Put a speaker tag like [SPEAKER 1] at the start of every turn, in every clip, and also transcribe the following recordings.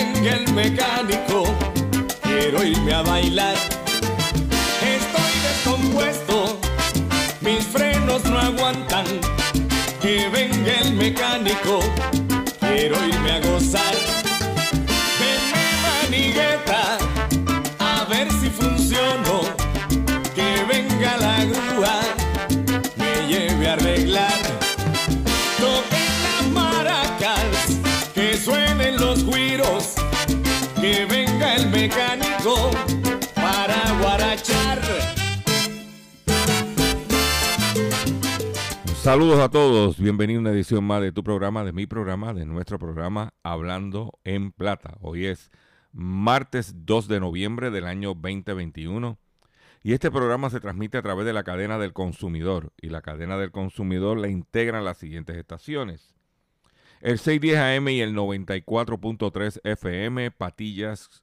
[SPEAKER 1] venga el mecánico, quiero irme a bailar. Estoy descompuesto, mis frenos no aguantan. Que venga el mecánico, quiero irme a gozar. Venme manigueta, a ver si funciono. Que venga la grúa, me lleve a arreglar.
[SPEAKER 2] Saludos a todos, bienvenido a una edición más de tu programa, de mi programa, de nuestro programa Hablando en Plata. Hoy es martes 2 de noviembre del año 2021 y este programa se transmite a través de la cadena del consumidor y la cadena del consumidor la integran las siguientes estaciones. El 610 AM y el 94.3 FM, Patillas,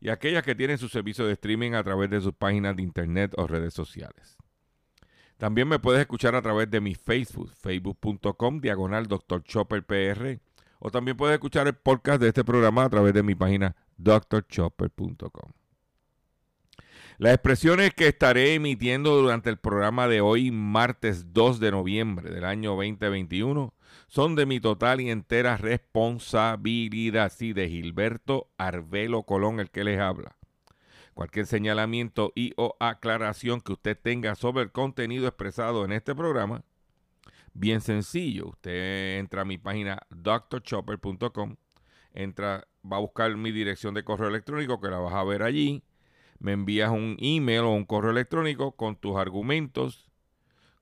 [SPEAKER 2] y aquellas que tienen su servicio de streaming a través de sus páginas de internet o redes sociales. También me puedes escuchar a través de mi Facebook, facebook.com, diagonal Dr. Chopper PR. O también puedes escuchar el podcast de este programa a través de mi página drchopper.com. Las expresiones que estaré emitiendo durante el programa de hoy, martes 2 de noviembre del año 2021, son de mi total y entera responsabilidad, sí, de Gilberto Arbelo Colón, el que les habla. Cualquier señalamiento y o aclaración que usted tenga sobre el contenido expresado en este programa, bien sencillo. Usted entra a mi página drchopper.com, entra, va a buscar mi dirección de correo electrónico que la vas a ver allí. Me envías un email o un correo electrónico con tus argumentos,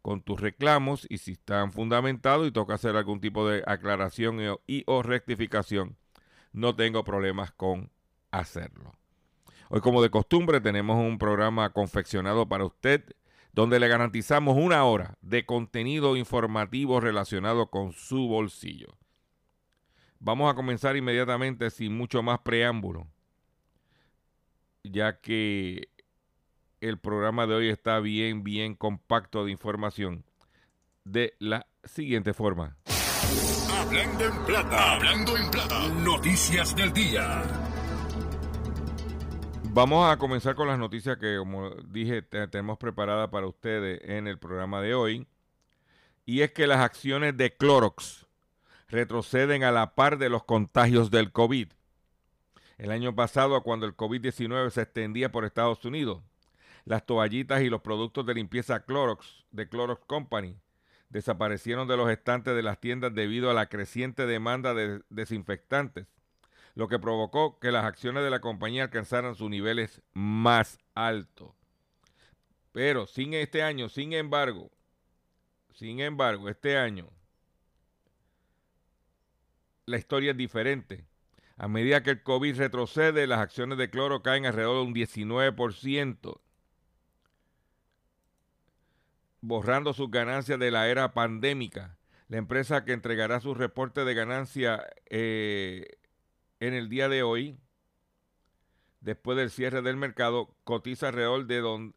[SPEAKER 2] con tus reclamos y si están fundamentados y toca hacer algún tipo de aclaración y o rectificación, no tengo problemas con hacerlo. Hoy, como de costumbre, tenemos un programa confeccionado para usted donde le garantizamos una hora de contenido informativo relacionado con su bolsillo. Vamos a comenzar inmediatamente sin mucho más preámbulo, ya que el programa de hoy está bien, bien compacto de información de la siguiente forma.
[SPEAKER 1] Hablando en plata, hablando en plata, noticias del día.
[SPEAKER 2] Vamos a comenzar con las noticias que, como dije, tenemos preparadas para ustedes en el programa de hoy. Y es que las acciones de Clorox retroceden a la par de los contagios del COVID. El año pasado, cuando el COVID-19 se extendía por Estados Unidos, las toallitas y los productos de limpieza Clorox de Clorox Company desaparecieron de los estantes de las tiendas debido a la creciente demanda de desinfectantes lo que provocó que las acciones de la compañía alcanzaran sus niveles más altos. Pero sin este año, sin embargo, sin embargo, este año la historia es diferente. A medida que el COVID retrocede, las acciones de cloro caen alrededor de un 19%, borrando sus ganancias de la era pandémica. La empresa que entregará su reporte de ganancia eh, en el día de hoy, después del cierre del mercado, cotiza alrededor de,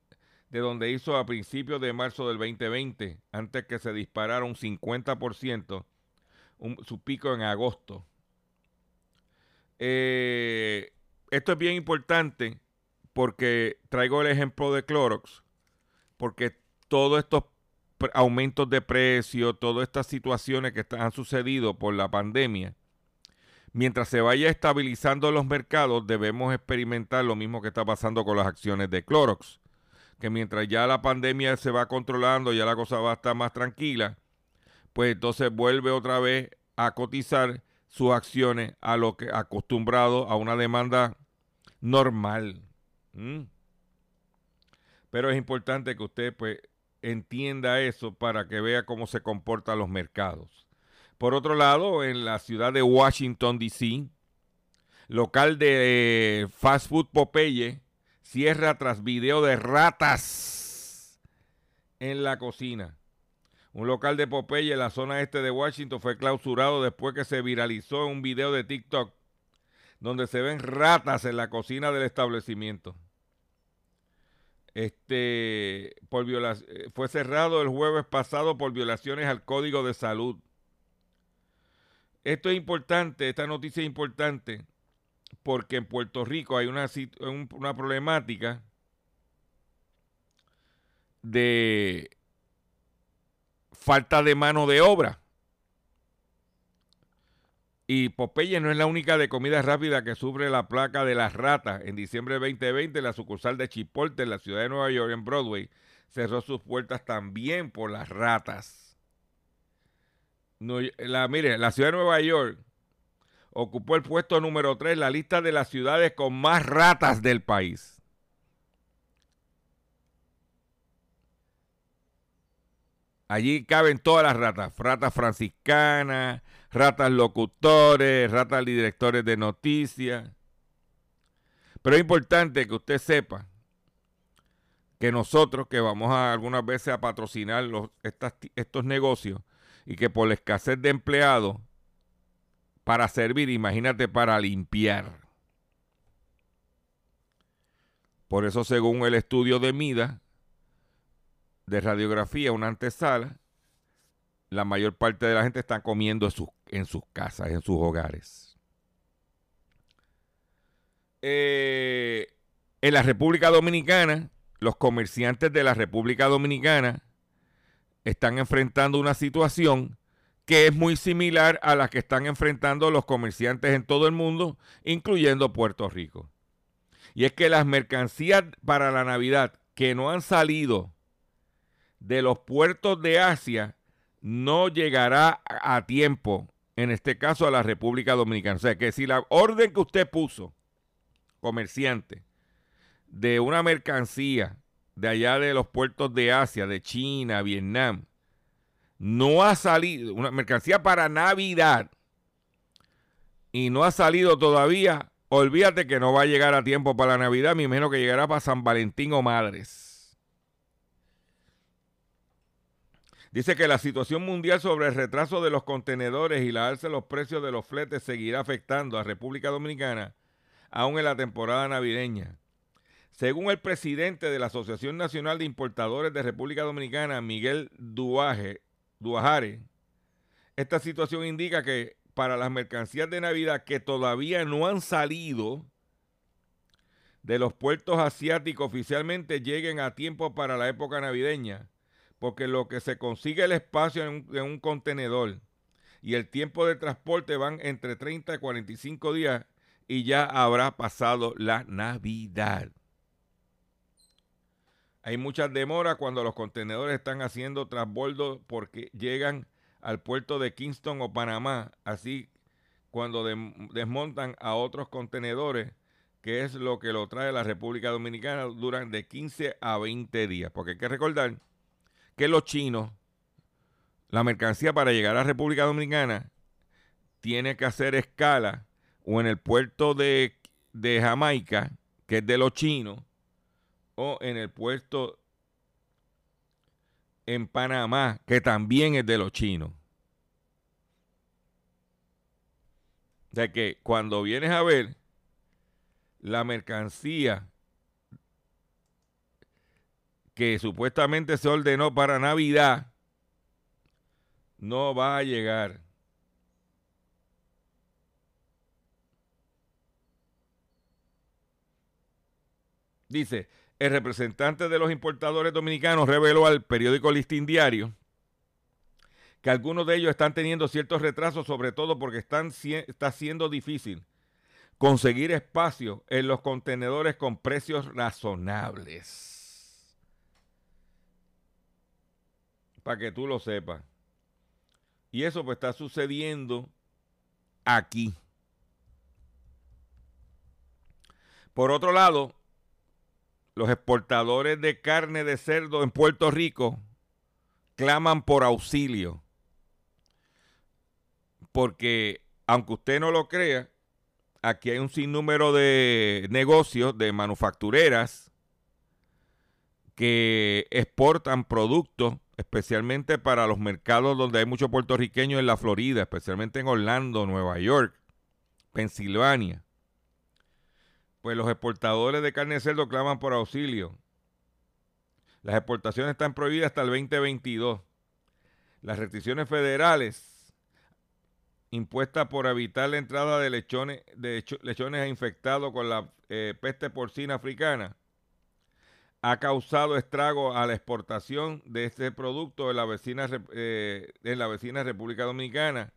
[SPEAKER 2] de donde hizo a principios de marzo del 2020, antes que se disparara un 50%, su pico en agosto. Eh, esto es bien importante porque traigo el ejemplo de Clorox, porque todos estos aumentos de precio, todas estas situaciones que han sucedido por la pandemia, mientras se vaya estabilizando los mercados, debemos experimentar lo mismo que está pasando con las acciones de Clorox, que mientras ya la pandemia se va controlando, ya la cosa va a estar más tranquila, pues entonces vuelve otra vez a cotizar sus acciones a lo que acostumbrado a una demanda normal. Pero es importante que usted pues entienda eso para que vea cómo se comportan los mercados. Por otro lado, en la ciudad de Washington, D.C., local de fast food Popeye cierra tras video de ratas en la cocina. Un local de Popeye en la zona este de Washington fue clausurado después que se viralizó un video de TikTok donde se ven ratas en la cocina del establecimiento. Este por eh, fue cerrado el jueves pasado por violaciones al Código de Salud. Esto es importante, esta noticia es importante porque en Puerto Rico hay una, una problemática de falta de mano de obra. Y Popeye no es la única de comida rápida que sufre la placa de las ratas. En diciembre de 2020, la sucursal de Chipotle en la ciudad de Nueva York, en Broadway, cerró sus puertas también por las ratas. la, mire, la ciudad de Nueva York ocupó el puesto número 3 en la lista de las ciudades con más ratas del país. Allí caben todas las ratas, ratas franciscanas, ratas locutores, ratas directores de noticias. Pero es importante que usted sepa que nosotros que vamos a algunas veces a patrocinar estos negocios y que por la escasez de empleados para servir, imagínate, para limpiar. Por eso, según el estudio de MIDA, de radiografía, una antesala, la mayor parte de la gente está comiendo en sus, en sus casas, en sus hogares. Eh, en la República Dominicana, los comerciantes de la República Dominicana están enfrentando una situación que es muy similar a la que están enfrentando los comerciantes en todo el mundo, incluyendo Puerto Rico. Y es que las mercancías para la Navidad que no han salido de los puertos de Asia no llegará a tiempo, en este caso a la República Dominicana. O sea que si la orden que usted puso, comerciante, de una mercancía de allá de los puertos de Asia, de China, Vietnam, no ha salido, una mercancía para Navidad, y no ha salido todavía, olvídate que no va a llegar a tiempo para la Navidad, mi menos que llegará para San Valentín o Madres. Dice que la situación mundial sobre el retraso de los contenedores y la alza de los precios de los fletes seguirá afectando a República Dominicana aún en la temporada navideña. Según el presidente de la Asociación Nacional de Importadores de República Dominicana, Miguel Duaje, Duajare, esta situación indica que para las mercancías de Navidad que todavía no han salido de los puertos asiáticos oficialmente lleguen a tiempo para la época navideña porque lo que se consigue el espacio en un, contenedor y el tiempo de transporte van entre 30 y 45 días y ya habrá pasado la Navidad. Hay muchas demoras cuando los contenedores están haciendo transbordo porque llegan al puerto de Kingston o Panamá, así cuando desmontan a otros contenedores, que es lo que lo trae la República Dominicana, duran de 15 a 20 días. Porque hay que recordar que los chinos, la mercancía para llegar a la República Dominicana, tiene que hacer escala o en el puerto de, de Jamaica, que es de los chinos, o en el puerto en Panamá, que también es de los chinos. O sea que cuando vienes a ver la mercancía que supuestamente se ordenó para Navidad, no va a llegar. Dice, el representante de los importadores dominicanos reveló al periódico Listín Diario que algunos de ellos están teniendo ciertos retrasos, sobre todo porque están, está siendo difícil conseguir espacio en los contenedores con precios razonables. Para que tú lo sepas. Y eso pues está sucediendo aquí. Por otro lado, los exportadores de carne de cerdo en Puerto Rico claman por auxilio. Porque, aunque usted no lo crea, aquí hay un sinnúmero de negocios, de manufactureras, que exportan productos, especialmente para los mercados donde hay muchos puertorriqueños en la Florida, especialmente en Orlando, Nueva York, Pensilvania pues los exportadores de carne de cerdo claman por auxilio. Las exportaciones están prohibidas hasta el 2022. Las restricciones federales impuestas por evitar la entrada de lechones, infectados con la eh, peste porcina africana ha causado estrago a la exportación de este producto en la vecina, eh, la vecina República Dominicana,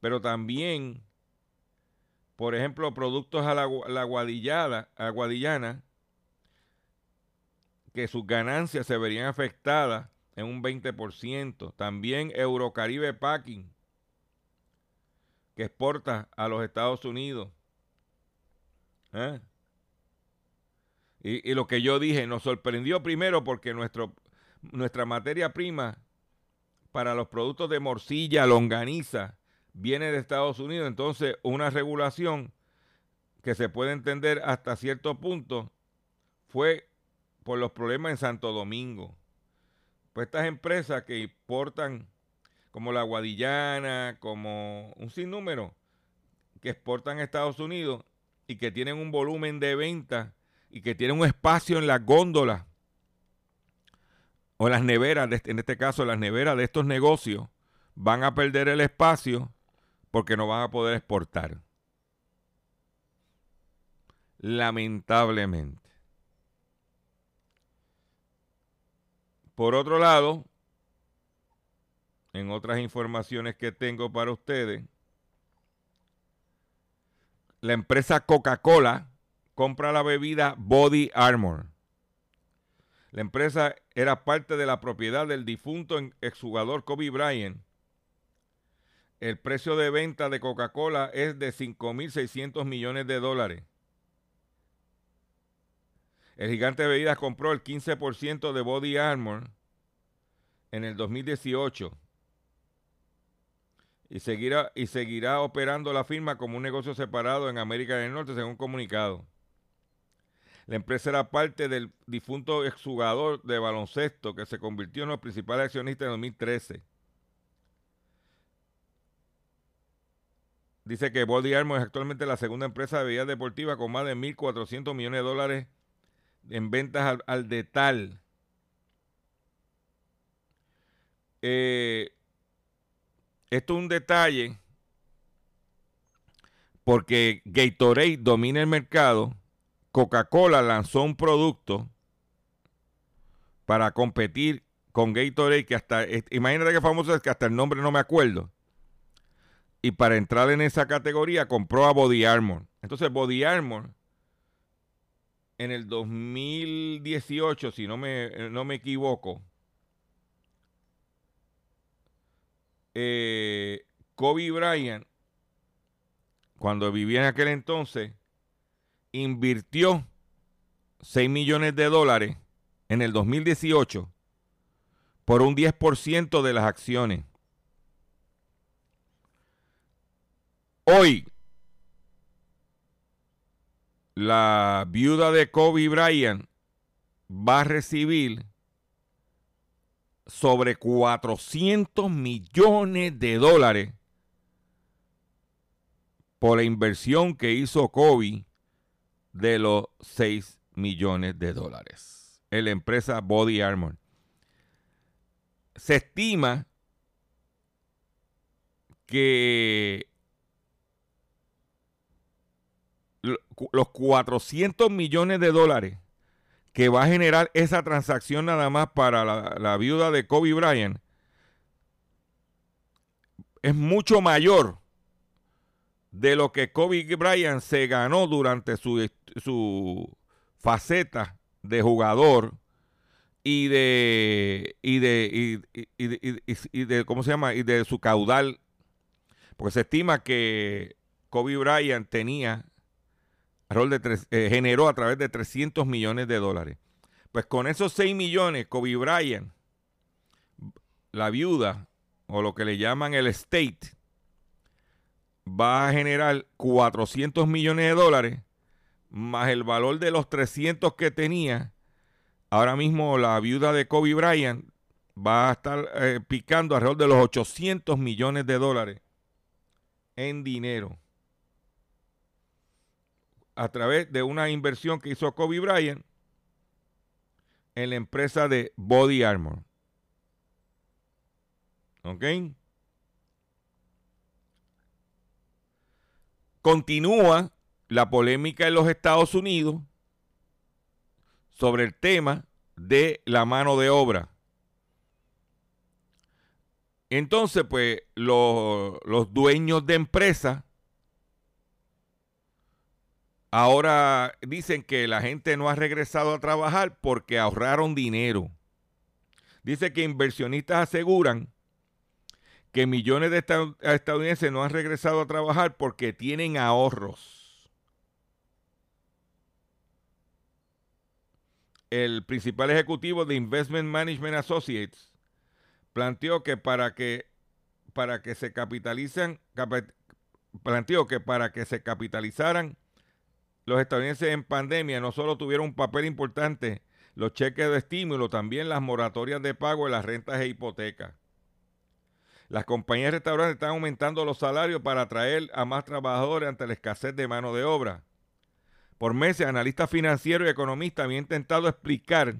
[SPEAKER 2] pero también por ejemplo, productos a la, guadillada, guadillana, que sus ganancias se verían afectadas en un 20%. También Eurocaribe Packing, que exporta a los Estados Unidos. ¿Eh? Y, lo que yo dije nos sorprendió primero porque nuestro, nuestra materia prima para los productos de morcilla, longaniza, viene de Estados Unidos, entonces una regulación que se puede entender hasta cierto punto fue por los problemas en Santo Domingo. Pues estas empresas que importan como la Guadillana, como un sinnúmero, que exportan a Estados Unidos y que tienen un volumen de venta y que tienen un espacio en las góndolas o las neveras, en este caso las neveras de estos negocios, van a perder el espacio porque no van a poder exportar. Lamentablemente. Por otro lado, en otras informaciones que tengo para ustedes, la empresa Coca-Cola compra la bebida Body Armor. La empresa era parte de la propiedad del difunto exjugador Kobe Bryant el precio de venta de Coca-Cola es de 5.600 millones de dólares. El gigante de bebidas compró el 15% de Body Armor en el 2018 y seguirá, y seguirá operando la firma como un negocio separado en América del Norte, según comunicado. La empresa era parte del difunto exjugador de baloncesto que se convirtió en los principales accionistas en 2013. Dice que Body Armor es actualmente la segunda empresa de bebidas deportivas con más de 1.400 millones de dólares en ventas al, detal. Eh, esto es un detalle porque Gatorade domina el mercado. Coca-Cola lanzó un producto para competir con Gatorade que hasta, imagínate qué famoso es que hasta el nombre no me acuerdo y para entrar en esa categoría compró a Body Armor. Entonces Body Armor en el 2018, si no me, no me equivoco, eh, Kobe Bryant cuando vivía en aquel entonces, invirtió 6 millones de dólares en el 2018 por un 10% de las acciones. Hoy, la viuda de Kobe Bryant va a recibir sobre 400 millones de dólares por la inversión que hizo Kobe de los 6 millones de dólares en la empresa Body Armor. Se estima que los 400 millones de dólares que va a generar esa transacción nada más para la, la viuda de Kobe Bryant es mucho mayor de lo que Kobe Bryant se ganó durante su, su faceta de jugador y de y de y, cómo se llama y de su caudal. Porque se estima que Kobe Bryant tenía rol de eh, generó a través de 300 millones de dólares. Pues con esos 6 millones Kobe Bryant la viuda o lo que le llaman el estate va a generar 400 millones de dólares más el valor de los 300 que tenía. Ahora mismo la viuda de Kobe Bryant va a estar eh, picando alrededor de los 800 millones de dólares en dinero a través de una inversión que hizo Kobe Bryant en la empresa de Body Armor. ¿Ok? Continúa la polémica en los Estados Unidos sobre el tema de la mano de obra. Entonces, pues los, los dueños de empresas ahora dicen que la gente no ha regresado a trabajar porque ahorraron dinero. Dice que inversionistas aseguran que millones de estadounidenses no han regresado a trabajar porque tienen ahorros. El principal ejecutivo de Investment Management Associates planteó que para que para que se capitalicen planteó que para que se capitalizaran los estadounidenses en pandemia no solo tuvieron un papel importante los cheques de estímulo, también las moratorias de pago de las rentas e hipotecas. Las compañías de restaurantes están aumentando los salarios para atraer a más trabajadores ante la escasez de mano de obra. Por meses, analistas financieros y economistas habían intentado explicar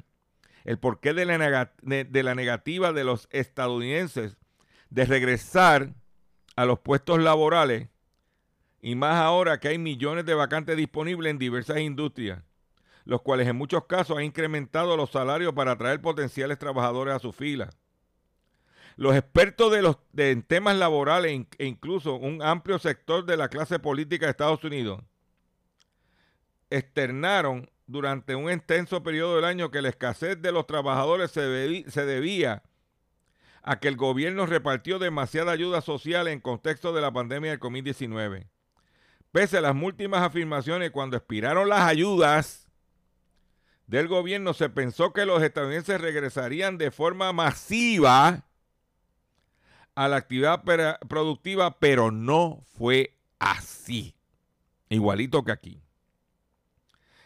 [SPEAKER 2] el porqué de la, de la negativa de los estadounidenses de regresar a los puestos laborales y más ahora que hay millones de vacantes disponibles en diversas industrias, los cuales en muchos casos han incrementado los salarios para atraer potenciales trabajadores a su fila. Los expertos de los, en temas laborales e incluso un amplio sector de la clase política de Estados Unidos externaron durante un extenso periodo del año que la escasez de los trabajadores se, se debía a que el gobierno repartió demasiada ayuda social en contexto de la pandemia del COVID-19. Pese a las múltiples afirmaciones, cuando expiraron las ayudas del gobierno, se pensó que los estadounidenses regresarían de forma masiva a la actividad productiva, pero no fue así. Igualito que aquí.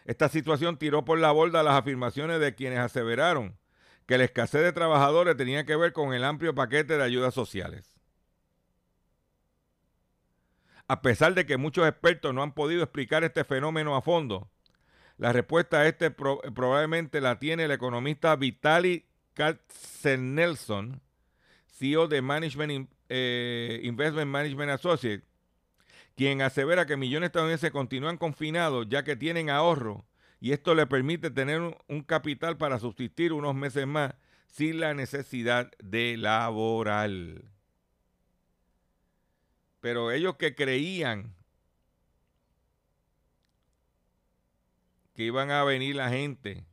[SPEAKER 2] Esta situación tiró por la borda las afirmaciones de quienes aseveraron que la escasez de trabajadores tenía que ver con el amplio paquete de ayudas sociales. A pesar de que muchos expertos no han podido explicar este fenómeno a fondo, la respuesta a este probablemente la tiene el economista Vitaly Katzenelson, CEO de Management, eh, Investment Management Associates, quien asevera que millones de estadounidenses continúan confinados ya que tienen ahorro y esto le permite tener un, capital para subsistir unos meses más sin la necesidad de laborar. Pero ellos que creían que iban a venir la gente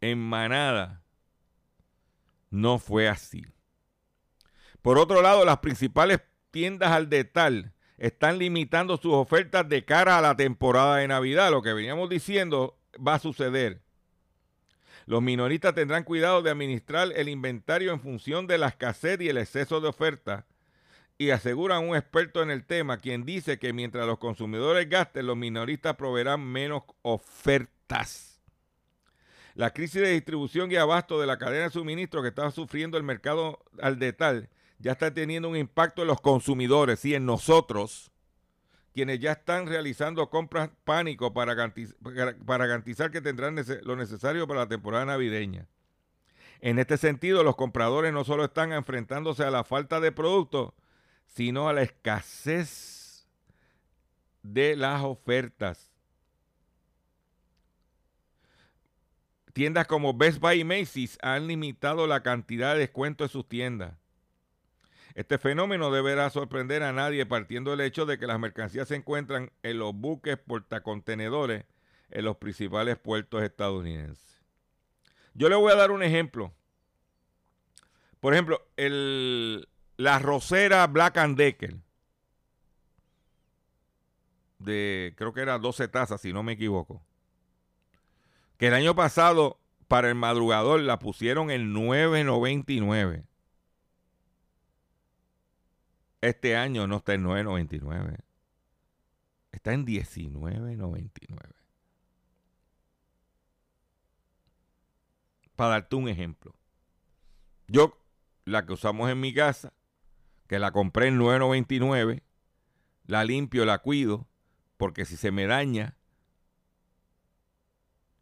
[SPEAKER 2] en manada, no fue así. Por otro lado, las principales tiendas al detal están limitando sus ofertas de cara a la temporada de Navidad. Lo que veníamos diciendo va a suceder. Los minoristas tendrán cuidado de administrar el inventario en función de la escasez y el exceso de oferta. Y aseguran un experto en el tema, quien dice que mientras los consumidores gasten, los minoristas proveerán menos ofertas. La crisis de distribución y abasto de la cadena de suministro que está sufriendo el mercado al detalle ya está teniendo un impacto en los consumidores y en nosotros, quienes ya están realizando compras pánico para garantizar, que tendrán lo necesario para la temporada navideña. En este sentido, los compradores no solo están enfrentándose a la falta de productos, sino a la escasez de las ofertas. Tiendas como Best Buy y Macy's han limitado la cantidad de descuento de sus tiendas. Este fenómeno deberá sorprender a nadie partiendo del hecho de que las mercancías se encuentran en los buques portacontenedores en los principales puertos estadounidenses. Yo le voy a dar un ejemplo. Por ejemplo, la rosera Black and Decker de creo que era 12 tazas, si no me equivoco. Que el año pasado para el madrugador la pusieron en 9.99. Este año no está en 9.99. Está en 19.99. Para darte un ejemplo. Yo, la que usamos en mi casa, que la compré en 9.99, la limpio, la cuido, porque si se me daña,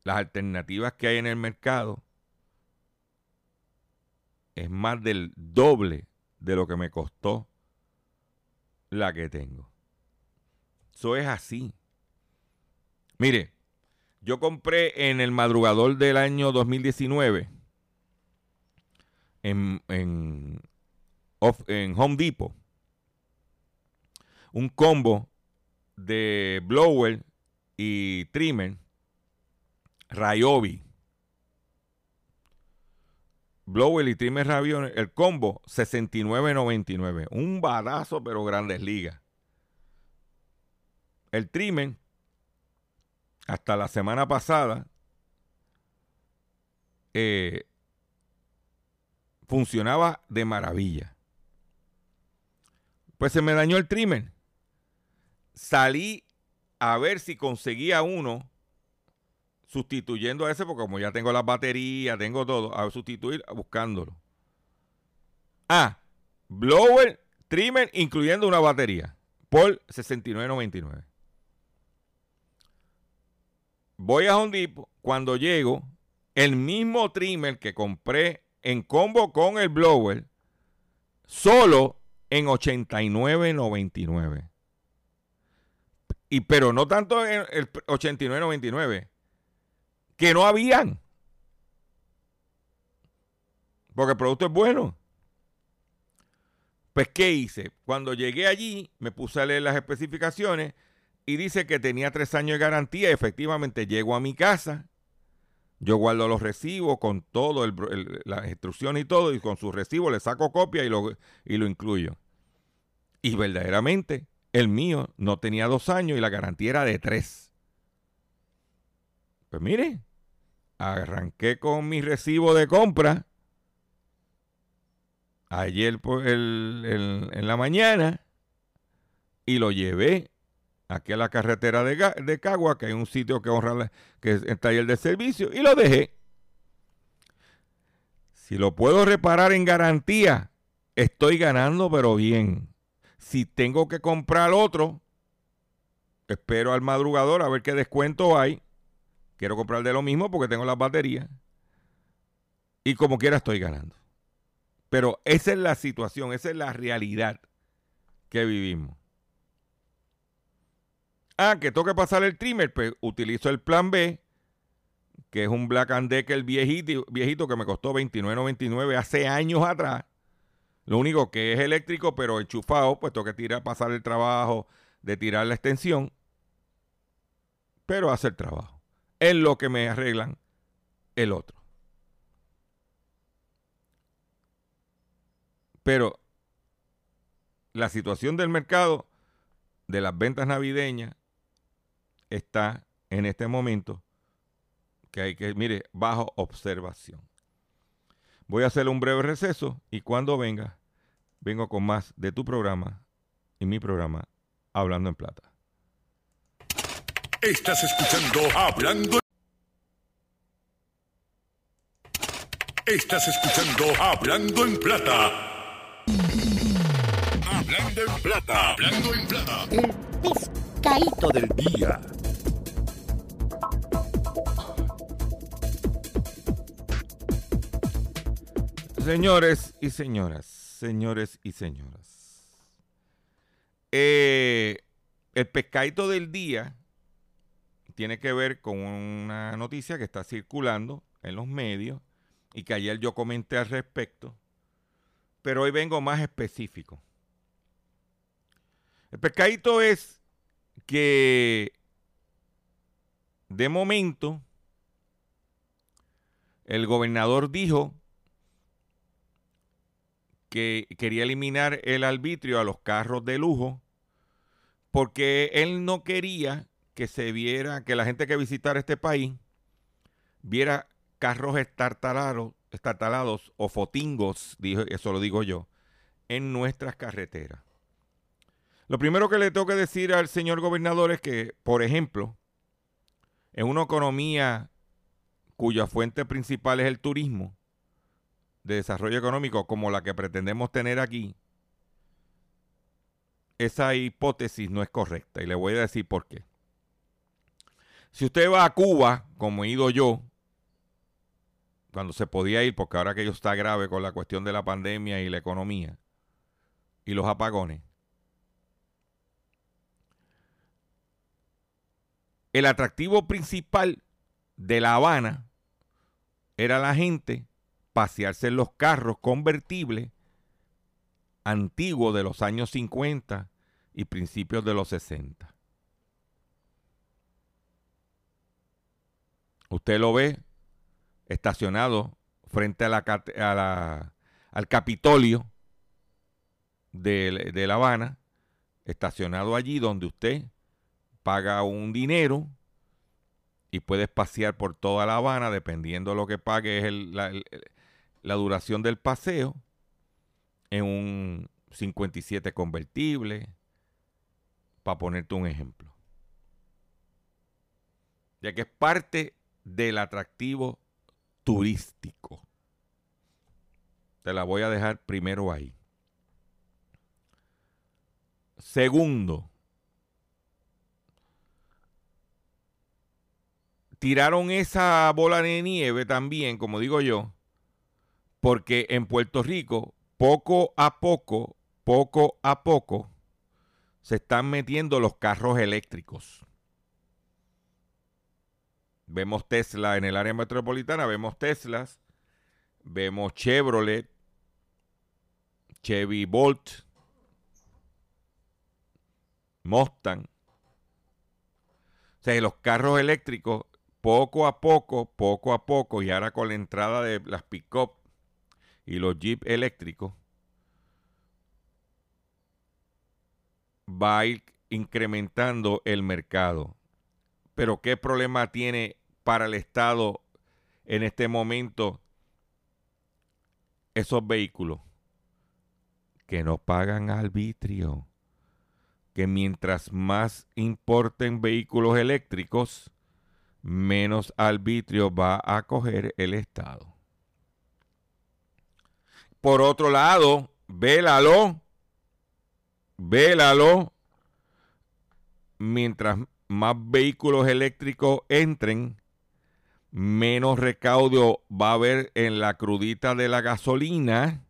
[SPEAKER 2] las alternativas que hay en el mercado es más del doble de lo que me costó la que tengo. Eso es así. Mire, yo compré en el madrugador del año 2019 en, en, en Home Depot un combo de blower y trimmer Ryobi Blower y Trimmer Ravion, el combo 69.99. Un badazo, pero grandes ligas. El trimmer, hasta la semana pasada, eh, funcionaba de maravilla. Pues se me dañó el trimmer. Salí a ver si conseguía uno sustituyendo a ese, porque como ya tengo las baterías, tengo todo, a sustituir buscándolo. Ah, blower, trimmer, incluyendo una batería, por 69.99. Voy a Home cuando llego, el mismo trimmer que compré en combo con el blower, solo en 89.99. Y pero no tanto en el 89.99 que no habían. Porque el producto es bueno. Pues, ¿qué hice? Cuando llegué allí, me puse a leer las especificaciones y dice que tenía tres años de garantía. Efectivamente, llego a mi casa, yo guardo los recibos con todo, las instrucciones y todo, y con sus recibos le saco copia y lo, y lo incluyo. Y verdaderamente, el mío no tenía dos años y la garantía era de tres. Pues mire, arranqué con mi recibo de compra ayer en la mañana y lo llevé aquí a la carretera de, Cagua, que hay un sitio que honra, que es el de servicio, y lo dejé. Si lo puedo reparar en garantía, estoy ganando, pero bien. Si tengo que comprar otro, espero al madrugador a ver qué descuento hay Quiero comprar de lo mismo porque tengo las baterías. Y como quiera estoy ganando. Pero esa es la situación, esa es la realidad que vivimos. Ah, que tengo que pasar el trimmer, pues utilizo el plan B, que es un Black and Decker viejito, viejito que me costó $29.99 hace años atrás. Lo único que es eléctrico, pero enchufado, pues tengo que tirar, pasar el trabajo de tirar la extensión, pero hace el trabajo es lo que me arreglan el otro. Pero la situación del mercado de las ventas navideñas está en este momento que hay que, mire, bajo observación. Voy a hacer un breve receso y cuando venga, vengo con más de tu programa y mi programa Hablando en Plata.
[SPEAKER 3] Estás escuchando Hablando. Estás escuchando Hablando en Plata. Hablando en Plata. Hablando en Plata.
[SPEAKER 4] El pescadito del día.
[SPEAKER 2] Señores y señoras, señores y señoras. Eh, el pescadito del día tiene que ver con una noticia que está circulando en los medios y que ayer yo comenté al respecto, pero hoy vengo más específico. El pescadito es que de momento el gobernador dijo que quería eliminar el arbitrio a los carros de lujo porque él no quería que se viera, que la gente que visitara este país viera carros estartalados, o fotingos, eso lo digo yo, en nuestras carreteras. Lo primero que le tengo que decir al señor gobernador es que, por ejemplo, en una economía cuya fuente principal es el turismo, de desarrollo económico como la que pretendemos tener aquí, esa hipótesis no es correcta. Y le voy a decir por qué. Si usted va a Cuba, como he ido yo, cuando se podía ir, porque ahora que ello está grave con la cuestión de la pandemia y la economía y los apagones, el atractivo principal de La Habana era la gente pasearse en los carros convertibles antiguos de los años 50 y principios de los 60. Usted lo ve estacionado frente a la, al Capitolio de, de La Habana, estacionado allí donde usted paga un dinero y puedes pasear por toda La Habana, dependiendo de lo que pague es el, la duración del paseo en un 57 convertible, para ponerte un ejemplo. Ya que es parte del atractivo turístico. Te la voy a dejar primero ahí. Segundo, tiraron esa bola de nieve también, como digo yo, porque en Puerto Rico, poco a poco, poco a poco, se están metiendo los carros eléctricos. Vemos Tesla en el área metropolitana, vemos Teslas, vemos Chevrolet, Chevy Bolt, Mustang. O sea, los carros eléctricos, poco a poco, poco a poco, y ahora con la entrada de las pick-up y los Jeep eléctricos, va a ir incrementando el mercado. Pero ¿qué problema tiene para el Estado en este momento esos vehículos? Que no pagan arbitrio. Que mientras más importen vehículos eléctricos, menos arbitrio va a coger el Estado. Por otro lado, vélalo, vélalo, mientras más vehículos eléctricos entren, menos recaudo va a haber en la crudita de la gasolina.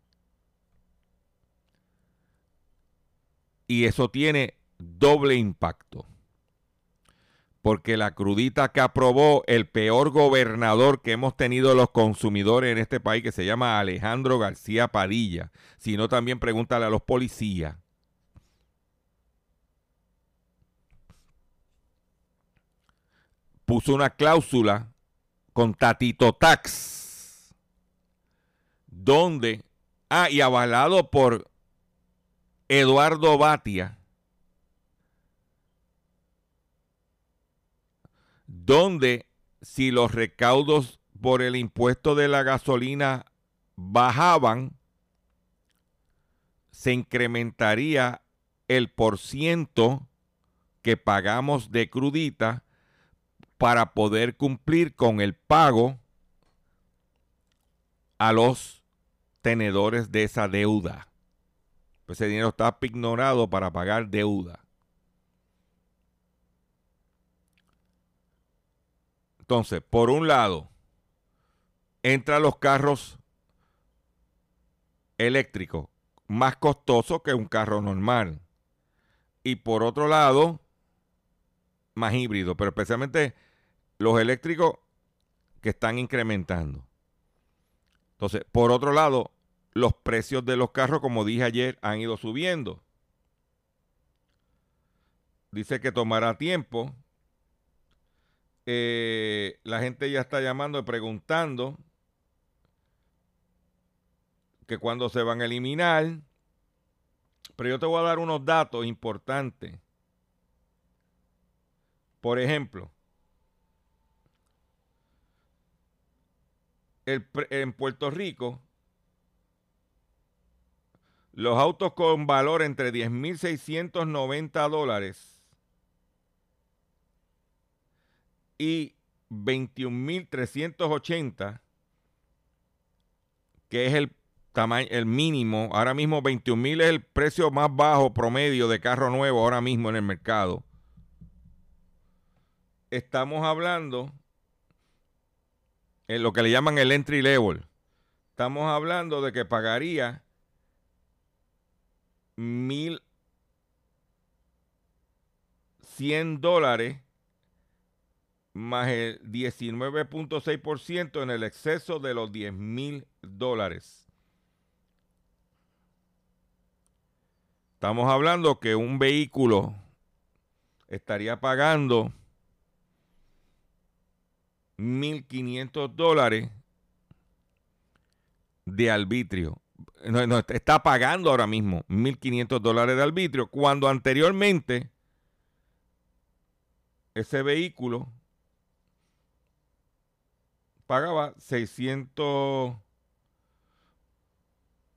[SPEAKER 2] Y eso tiene doble impacto porque la crudita que aprobó el peor gobernador que hemos tenido los consumidores en este país, que se llama Alejandro García Padilla, sino también pregúntale a los policías. puso una cláusula con Tatito Tax, donde, ah, y avalado por Eduardo Batia, donde si los recaudos por el impuesto de la gasolina bajaban, se incrementaría el por ciento que pagamos de crudita para poder cumplir con el pago a los tenedores de esa deuda. Pues ese dinero está ignorado para pagar deuda. Entonces, por un lado, entran los carros eléctricos más costosos que un carro normal. Y por otro lado, más híbridos, pero especialmente los eléctricos que están incrementando. Entonces, por otro lado, los precios de los carros, como dije ayer, han ido subiendo. Dice que tomará tiempo eh, la gente ya está llamando y preguntando que cuándo se van a eliminar. Pero yo te voy a dar unos datos importantes. Por ejemplo, en Puerto Rico, los autos con valor entre 10.690 dólares y 21.380, que es el tamaño, el mínimo. Ahora mismo 21.000 es el precio más bajo promedio de carro nuevo ahora mismo en el mercado. Estamos hablando en lo que le llaman el entry level. Estamos hablando de que pagaría 1.100 dólares más el 19.6% en el exceso de los 10 mil dólares. Estamos hablando que un vehículo estaría pagando 1.500 dólares de arbitrio. No, está pagando ahora mismo 1.500 dólares de arbitrio, cuando anteriormente ese vehículo pagaba 600,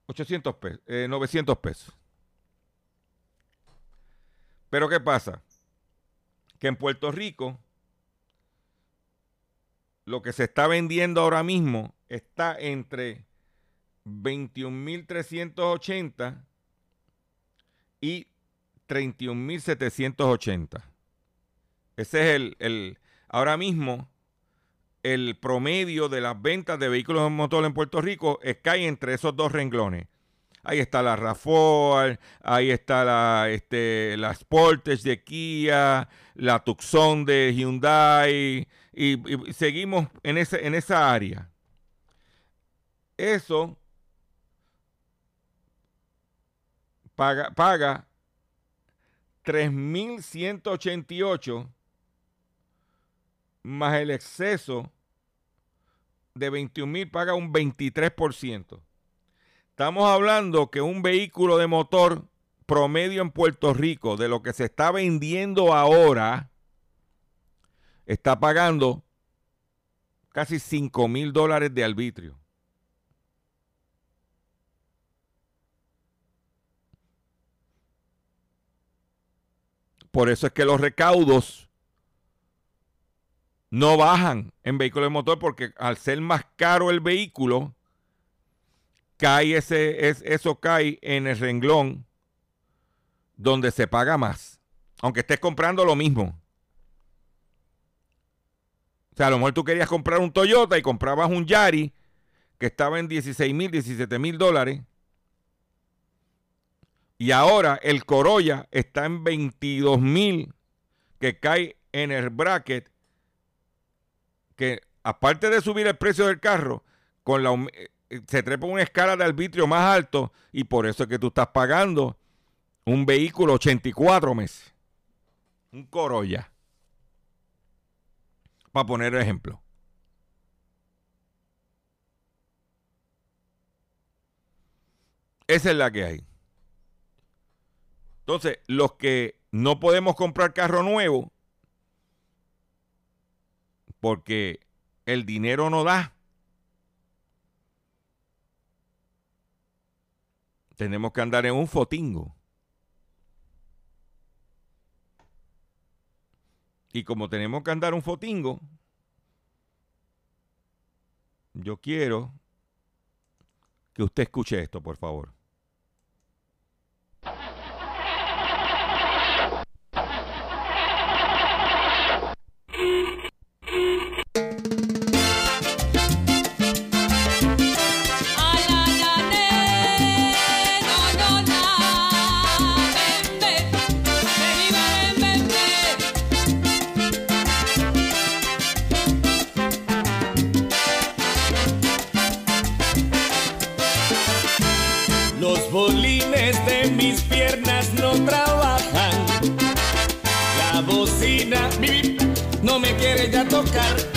[SPEAKER 2] 800 pesos, 900 pesos. Pero ¿qué pasa? Que en Puerto Rico lo que se está vendiendo ahora mismo está entre 21.380 y 31.780. Ese es el, el, ahora mismo el promedio de las ventas de vehículos de motor en Puerto Rico es, cae entre esos dos renglones. Ahí está la RAFOR, ahí está la, este, la Sportage de Kia, la Tucson de Hyundai, y, seguimos en, ese, en esa área. Eso paga, paga 3.188 más el exceso de 21 mil paga un 23%. Estamos hablando que un vehículo de motor promedio en Puerto Rico, de lo que se está vendiendo ahora, está pagando casi 5 mil dólares de arbitrio. Por eso es que los recaudos no bajan en vehículos de motor porque al ser más caro el vehículo, cae ese, es, eso cae en el renglón donde se paga más. Aunque estés comprando lo mismo. O sea, a lo mejor tú querías comprar un Toyota y comprabas un Yari que estaba en 16 mil, 17 mil dólares. Y ahora el Corolla está en 22 mil, que cae en el bracket que aparte de subir el precio del carro, con la, eh, se trepa una escala de arbitrio más alto y por eso es que tú estás pagando un vehículo 84 meses. Un Corolla. Para poner ejemplo. Esa es la que hay. Entonces, los que no podemos comprar carro nuevo porque el dinero no da tenemos que andar en un fotingo. Y como tenemos que andar un fotingo, yo quiero que usted escuche esto, por favor.
[SPEAKER 5] cables de mis piernas no trabajan. La bocina no
[SPEAKER 1] me quiere ya
[SPEAKER 2] tocar.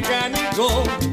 [SPEAKER 2] mecánico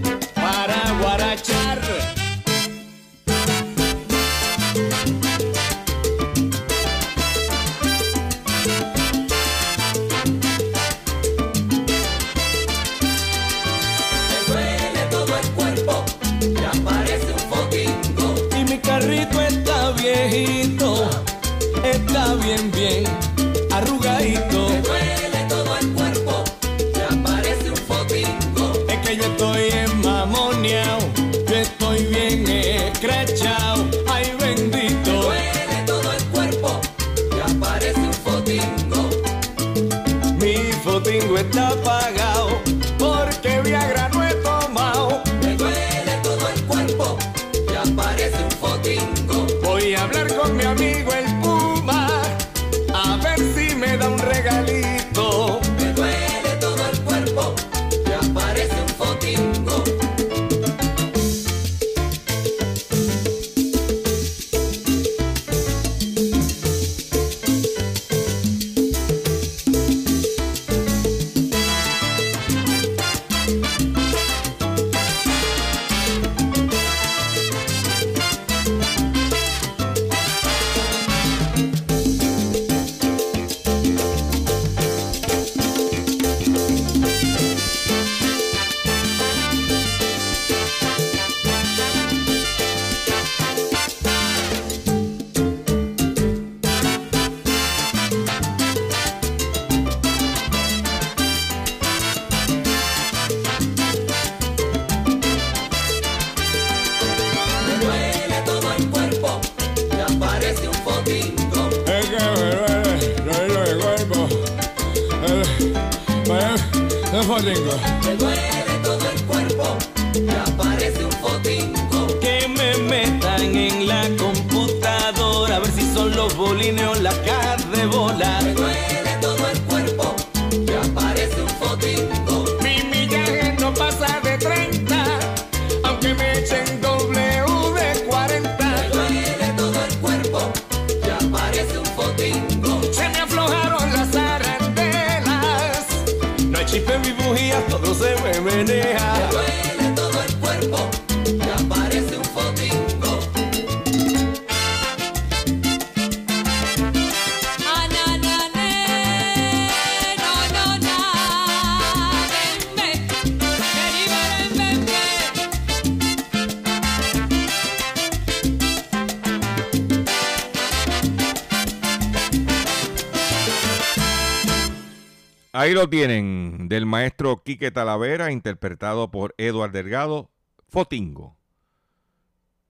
[SPEAKER 2] tienen, del maestro Quique Talavera, interpretado por Eduard Delgado, Fotingo.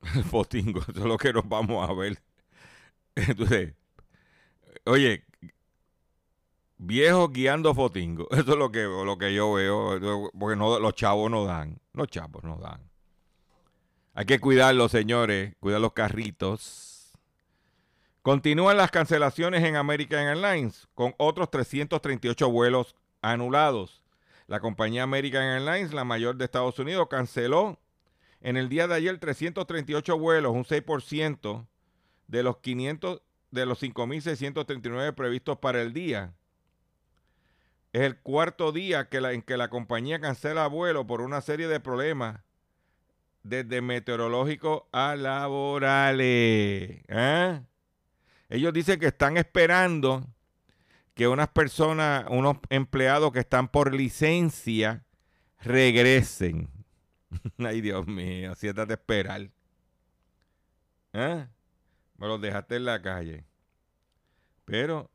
[SPEAKER 2] Fotingo, eso es lo que nos vamos a ver. Entonces, oye, viejo guiando Fotingo, eso es lo que, lo que yo veo, porque no, los chavos no dan, los chavos no dan. Hay que cuidarlos, señores, cuidar los carritos. Continúan las cancelaciones en American Airlines con otros 338 vuelos anulados. La compañía American Airlines, la mayor de Estados Unidos, canceló en el día de ayer 338 vuelos, un 6% de los 500 de los 5.639 previstos para el día. Es el cuarto día que en que la compañía cancela vuelo por una serie de problemas desde meteorológicos a laborales. ¿eh? Ellos dicen que están esperando que unas personas, unos empleados que están por licencia, regresen. Ay, Dios mío, siéntate a esperar. ¿Eh? Me los dejaste en la calle. Pero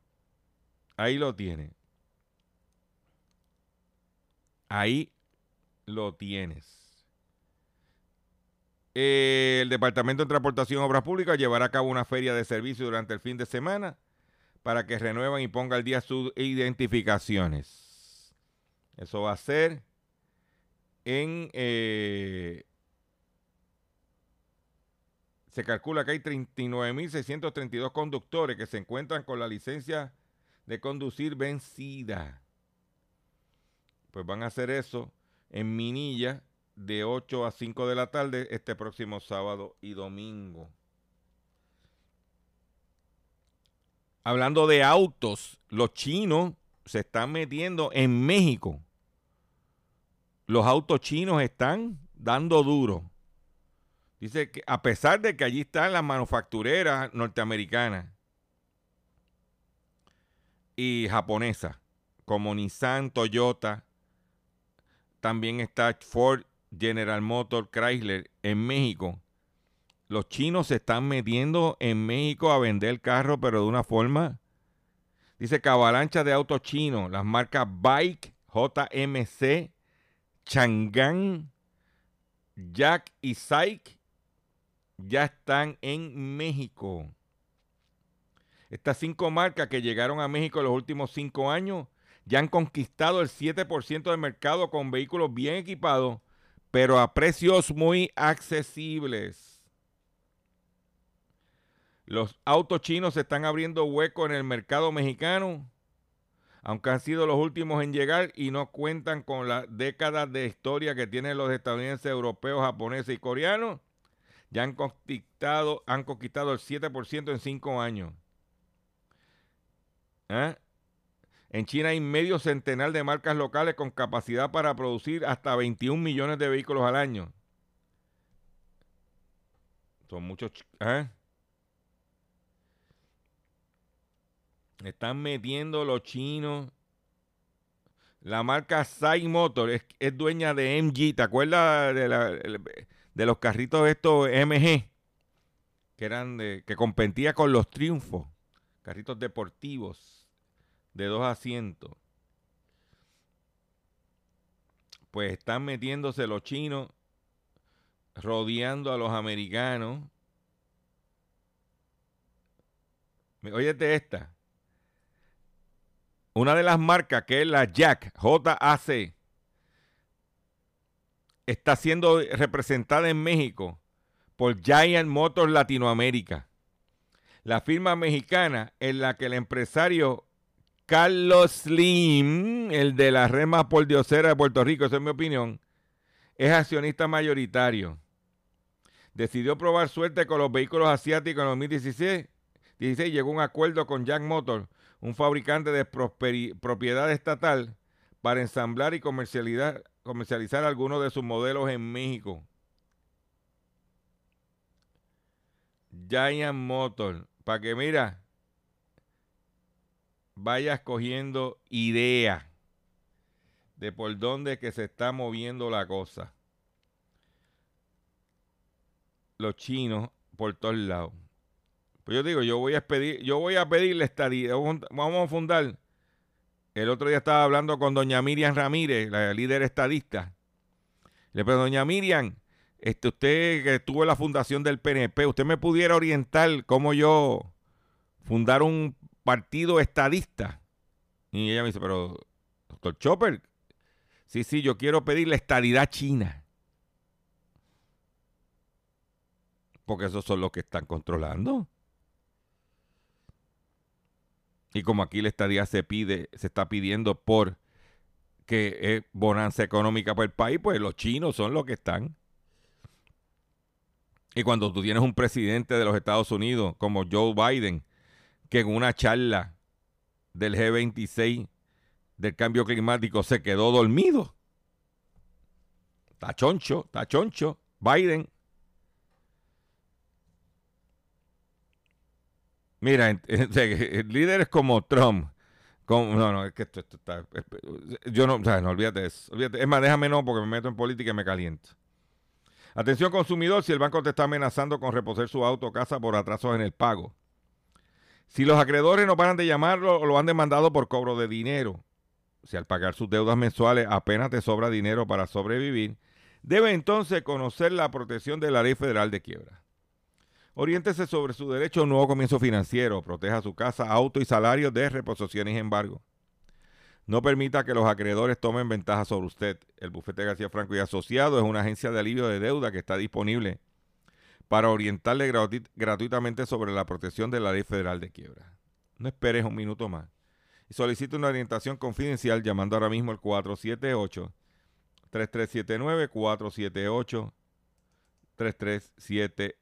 [SPEAKER 2] ahí lo tiene. Ahí lo tienes. el Departamento de Transportación y Obras Públicas llevará a cabo una feria de servicio durante el fin de semana para que renueven y pongan al día sus identificaciones. Eso va a ser en... Eh, se calcula que hay 39.632 conductores que se encuentran con la licencia de conducir vencida. Pues van a hacer eso en Minilla de 8 a 5 de la tarde este próximo sábado y domingo. Hablando de autos, los chinos se están metiendo en México. Los autos chinos están dando duro. Dice que a pesar de que allí están las manufactureras norteamericanas y japonesas, como Nissan, Toyota, también está Ford, General Motors, Chrysler en México. Los chinos se están metiendo en México a vender carros, pero de una forma. Dice que avalancha de autos chinos, las marcas Bike, JMC, Chang'an, Jack y Saik ya están en México. Estas cinco marcas que llegaron a México en los últimos cinco años ya han conquistado el 7% del mercado con vehículos bien equipados, pero a precios muy accesibles. Los autos chinos se están abriendo hueco en el mercado mexicano, aunque han sido los últimos en llegar y no cuentan con las décadas de historia que tienen los estadounidenses, europeos, japoneses y coreanos ya han conquistado, han conquistado el 7% en cinco años. ¿Eh? En China hay medio centenar de marcas locales con capacidad para producir hasta 21 millones de vehículos al año. Son muchos. ¿eh? Están metiendo los chinos. La marca Sai Motor es, dueña de MG. ¿Te acuerdas de los carritos estos MG, que eran de, que competía con los triunfos, carritos deportivos de dos asientos. Pues están metiéndose los chinos, rodeando a los americanos. Óyete esta. Una de las marcas que es la Jack, JAC, está siendo representada en México por Giant Motors Latinoamérica, la firma mexicana en la que el empresario Carlos Slim, el de la rema por diosera de Puerto Rico, esa es mi opinión, es accionista mayoritario. Decidió probar suerte con los vehículos asiáticos en 2016. 16, llegó a un acuerdo con Jack Motors, un fabricante de propiedad estatal, para ensamblar y comercializar algunos de sus modelos en México. Giant Motor, para que mira, vayas cogiendo idea de por dónde que se está moviendo la cosa. Los chinos por todos lados. Pues yo digo, yo voy a pedir, yo voy a pedirle estadía, vamos a fundar el otro día estaba hablando con doña Miriam Ramírez, la líder estadista. Le pregunto, doña Miriam, este, usted que estuvo la fundación del PNP, ¿usted me pudiera orientar cómo yo fundar un partido estadista? Y ella me dice, pero, doctor Chopper, sí, sí, yo quiero pedir la estadidad china. Porque esos son los que están controlando. Y como aquí la estadía se pide, se está pidiendo por que es bonanza económica para el país, pues los chinos son los que están. Y cuando tú tienes un presidente de los Estados Unidos como Joe Biden, que en una charla del G26 del cambio climático se quedó dormido. Está choncho, está choncho. Biden Mira, líderes como Trump, como, no, no, es que esto, está, yo no, o sea, no, olvídate eso, olvídate, es más, déjame no, porque me meto en política y me caliento. Atención consumidor, si el banco te está amenazando con reposer su auto o casa por atrasos en el pago. Si los acreedores no paran de llamarlo o lo han demandado por cobro de dinero, si al pagar sus deudas mensuales apenas te sobra dinero para sobrevivir, debe entonces conocer la protección de la ley federal de quiebra. Oriéntese sobre su derecho a un nuevo comienzo financiero. Proteja su casa, auto y salario de reposiciones y embargo. No permita que los acreedores tomen ventaja sobre usted. El bufete García Franco y Asociado es una agencia de alivio de deuda que está disponible para orientarle gratuitamente sobre la protección de la ley federal de quiebra. No esperes un minuto más. Y solicite una orientación confidencial llamando ahora mismo al 478 3379 478 3379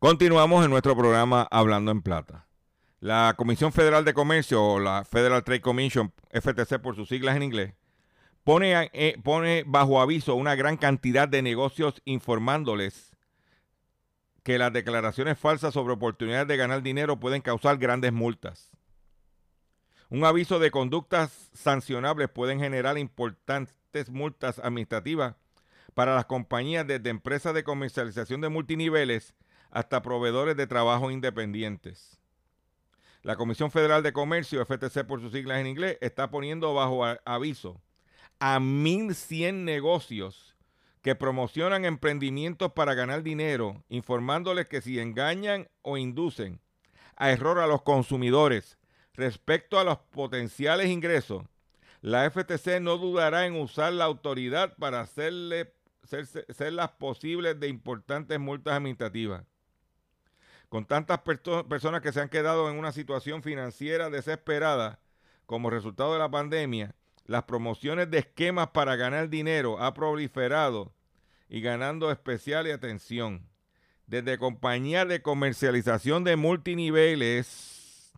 [SPEAKER 2] Continuamos en nuestro programa Hablando en Plata. La Comisión Federal de Comercio, o la Federal Trade Commission, FTC por sus siglas en inglés, pone, eh, pone bajo aviso una gran cantidad de negocios informándoles que las declaraciones falsas sobre oportunidades de ganar dinero pueden causar grandes multas. Un aviso de conductas sancionables pueden generar importantes multas administrativas para las compañías desde empresas de comercialización de multiniveles hasta proveedores de trabajo independientes. La Comisión Federal de Comercio, FTC por sus siglas en inglés, está poniendo bajo aviso a 1.100 negocios que promocionan emprendimientos para ganar dinero, informándoles que si engañan o inducen a error a los consumidores respecto a los potenciales ingresos, la FTC no dudará en usar la autoridad para hacerle, ser, las posibles de importantes multas administrativas con tantas personas que se han quedado en una situación financiera desesperada como resultado de la pandemia, las promociones de esquemas para ganar dinero ha proliferado y ganando especial atención. Desde compañías de comercialización de multiniveles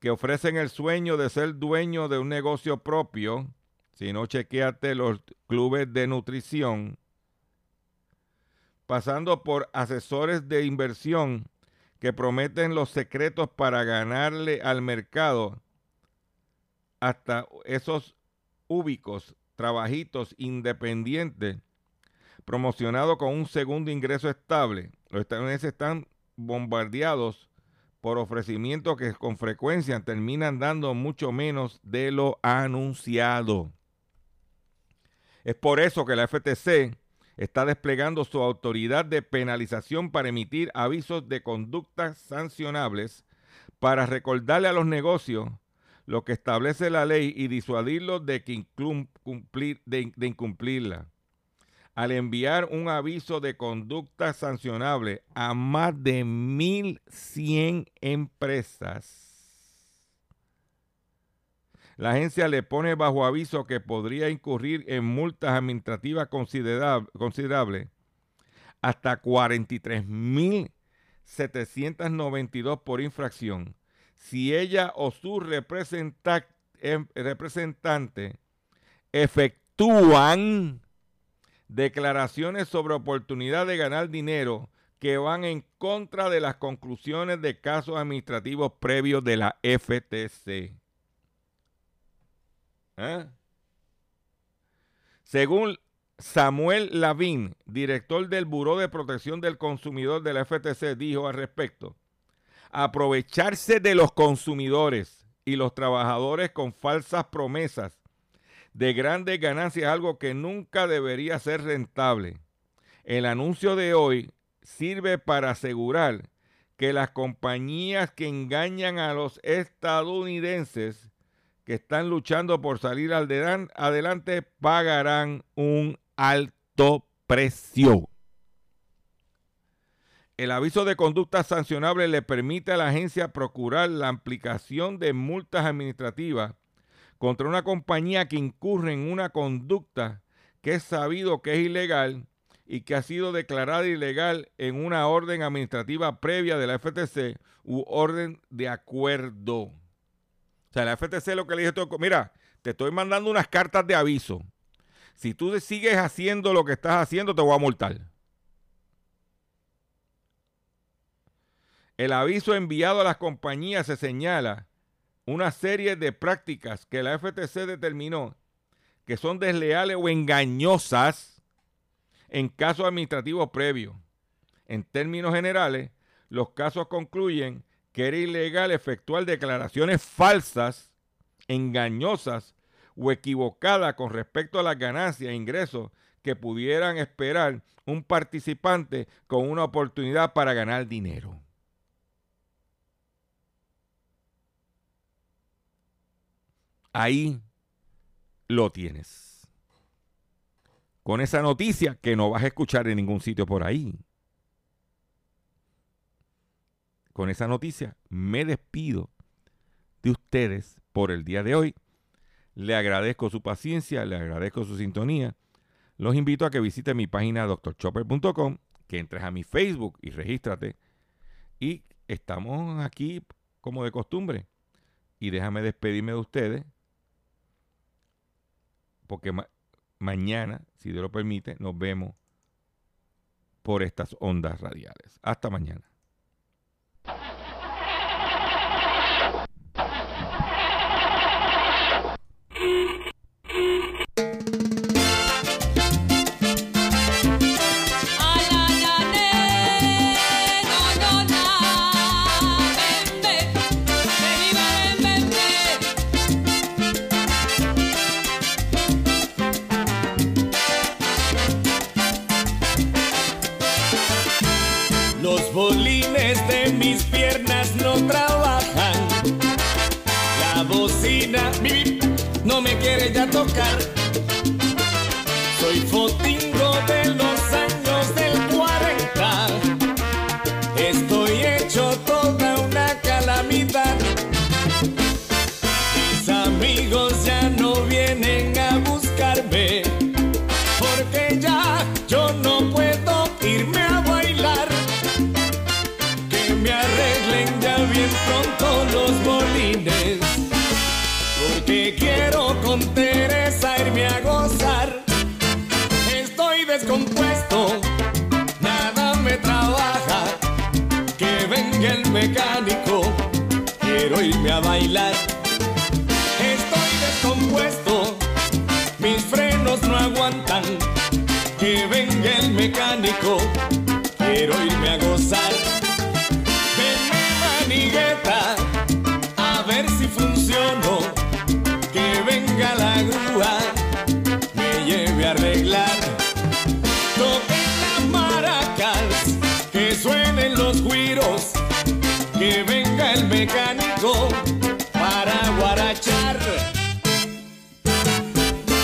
[SPEAKER 2] que ofrecen el sueño de ser dueño de un negocio propio, si no chequeate los clubes de nutrición, pasando por asesores de inversión que prometen los secretos para ganarle al mercado hasta esos úbicos, trabajitos independientes promocionados con un segundo ingreso estable. Los estadounidenses están bombardeados por ofrecimientos que con frecuencia terminan dando mucho menos de lo anunciado. Es por eso que la FTC está desplegando su autoridad de penalización para emitir avisos de conductas sancionables para recordarle a los negocios lo que establece la ley y disuadirlos de, de, incumplirla. Al enviar un aviso de conducta sancionable a más de 1.100 empresas, la agencia le pone bajo aviso que podría incurrir en multas administrativas considerables hasta 43.792 por infracción si ella o su em- representantes efectúan declaraciones sobre oportunidad de ganar dinero que van en contra de las conclusiones de casos administrativos previos de la FTC. ¿Eh? Según Samuel Lavín, director del Buró de Protección del Consumidor de la FTC, dijo al respecto, aprovecharse de los consumidores y los trabajadores con falsas promesas de grandes ganancias es algo que nunca debería ser rentable. El anuncio de hoy sirve para asegurar que las compañías que engañan a los estadounidenses que están luchando por salir alderan- adelante pagarán un alto precio. El aviso de conducta sancionable le permite a la agencia procurar la aplicación de multas administrativas contra una compañía que incurre en una conducta que es sabido que es ilegal y que ha sido declarada ilegal en una orden administrativa previa de la FTC u orden de acuerdo. O sea, la FTC lo que le dijo, mira, te estoy mandando unas cartas de aviso. Si tú sigues haciendo lo que estás haciendo, te voy a multar. El aviso enviado a las compañías se señala una serie de prácticas que la FTC determinó que son desleales o engañosas en casos administrativos previos. En términos generales, los casos concluyen que era ilegal efectuar declaraciones falsas, engañosas o equivocadas con respecto a las ganancias e ingresos que pudieran esperar un participante con una oportunidad para ganar dinero. Ahí lo tienes. Con esa noticia que no vas a escuchar en ningún sitio por ahí. Con esa noticia me despido de ustedes por el día de hoy. Le agradezco su paciencia, le agradezco su sintonía. Los invito a que visiten mi página drchopper.com, que entres a mi Facebook y regístrate. Y estamos aquí como de costumbre. Y déjame despedirme de ustedes porque ma- mañana, si Dios lo permite, nos vemos por estas ondas radiales. Hasta mañana.
[SPEAKER 5] Quiero irme a gozar. Venme manigueta, a ver si funciono. Que venga la grúa, me lleve a arreglar. Toquen las maracas, que suenen los guiros. Que venga el mecánico,